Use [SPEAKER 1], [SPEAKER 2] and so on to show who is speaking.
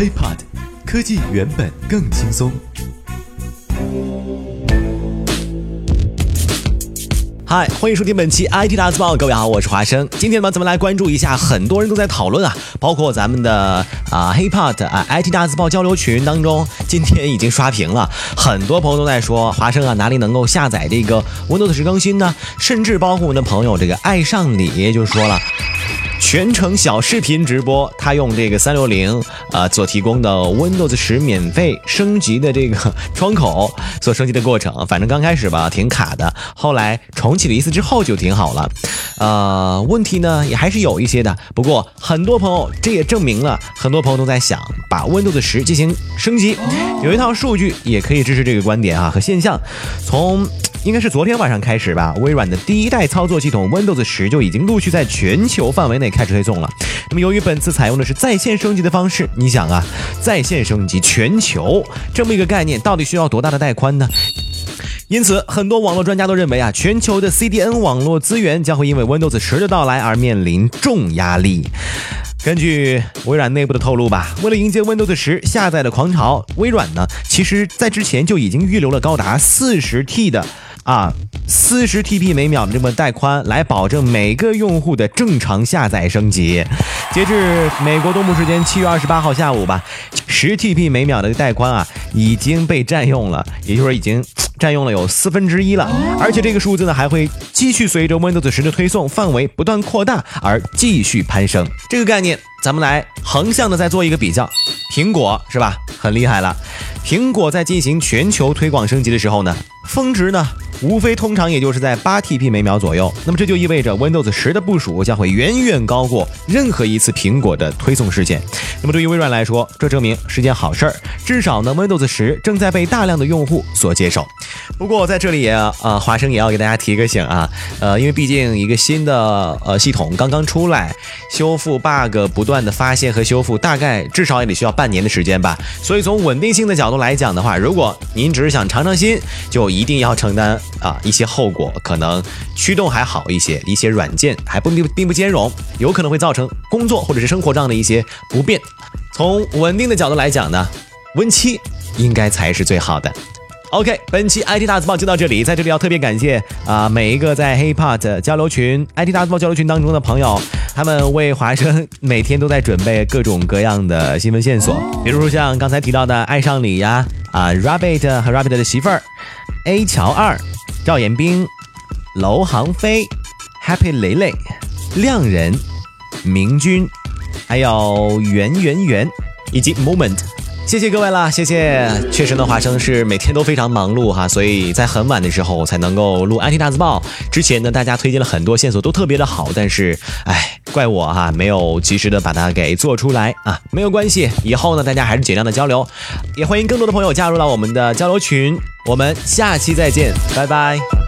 [SPEAKER 1] HeyPod，科技原本更轻松。嗨，欢迎收听本期 IT 大字报，各位好，我是华生。今天呢，咱们来关注一下，很多人都在讨论啊，包括咱们的啊 HeyPod 啊 IT 大字报交流群当中，今天已经刷屏了，很多朋友都在说，华生啊哪里能够下载这个 Windows 十更新呢？甚至包括我们的朋友这个爱上你就说了。全程小视频直播，他用这个三六零啊所提供的 Windows 十免费升级的这个窗口所升级的过程，反正刚开始吧挺卡的，后来重启了一次之后就挺好了。呃，问题呢也还是有一些的，不过很多朋友这也证明了很多朋友都在想把 Windows 十进行升级，有一套数据也可以支持这个观点啊和现象，从。应该是昨天晚上开始吧，微软的第一代操作系统 Windows 十就已经陆续在全球范围内开始推送了。那么由于本次采用的是在线升级的方式，你想啊，在线升级全球这么一个概念，到底需要多大的带宽呢？因此，很多网络专家都认为啊，全球的 CDN 网络资源将会因为 Windows 十的到来而面临重压力。根据微软内部的透露吧，为了迎接 Windows 十下载的狂潮，微软呢，其实在之前就已经预留了高达四十 T 的。啊，四十 TB 每秒的这么带宽，来保证每个用户的正常下载升级。截至美国东部时间七月二十八号下午吧，十 TB 每秒的带宽啊已经被占用了，也就是说已经占用了有四分之一了。而且这个数字呢还会继续随着 Windows 十的推送范围不断扩大而继续攀升。这个概念，咱们来横向的再做一个比较，苹果是吧？很厉害了。苹果在进行全球推广升级的时候呢，峰值呢？无非通常也就是在八 T P 每秒左右，那么这就意味着 Windows 十的部署将会远远高过任何一次苹果的推送事件。那么对于微软来说，这证明是件好事儿，至少呢 Windows 十正在被大量的用户所接受。不过在这里也啊，华生也要给大家提个醒啊，呃，因为毕竟一个新的呃系统刚刚出来，修复 bug 不断的发现和修复，大概至少也得需要半年的时间吧。所以从稳定性的角度来讲的话，如果您只是想尝尝新，就一定要承担。啊，一些后果可能驱动还好一些，一些软件还不并并不兼容，有可能会造成工作或者是生活上的一些不便。从稳定的角度来讲呢，Win 七应该才是最好的。OK，本期 IT 大字报就到这里，在这里要特别感谢啊每一个在 HeyPod 交流群、IT 大字报交流群当中的朋友，他们为华生 每天都在准备各种各样的新闻线索，比如说像刚才提到的爱上你呀，啊 Rabbit 和 Rabbit 的媳妇儿 A 乔二。赵延兵、楼航飞、Happy 雷雷、亮人、明君，还有圆圆圆以及 Moment，谢谢各位啦，谢谢。确实呢，华生是每天都非常忙碌哈，所以在很晚的时候才能够录 IT 大字报。之前呢，大家推荐了很多线索都特别的好，但是哎，怪我哈，没有及时的把它给做出来啊。没有关系，以后呢，大家还是尽量的交流，也欢迎更多的朋友加入到我们的交流群。我们下期再见，拜拜。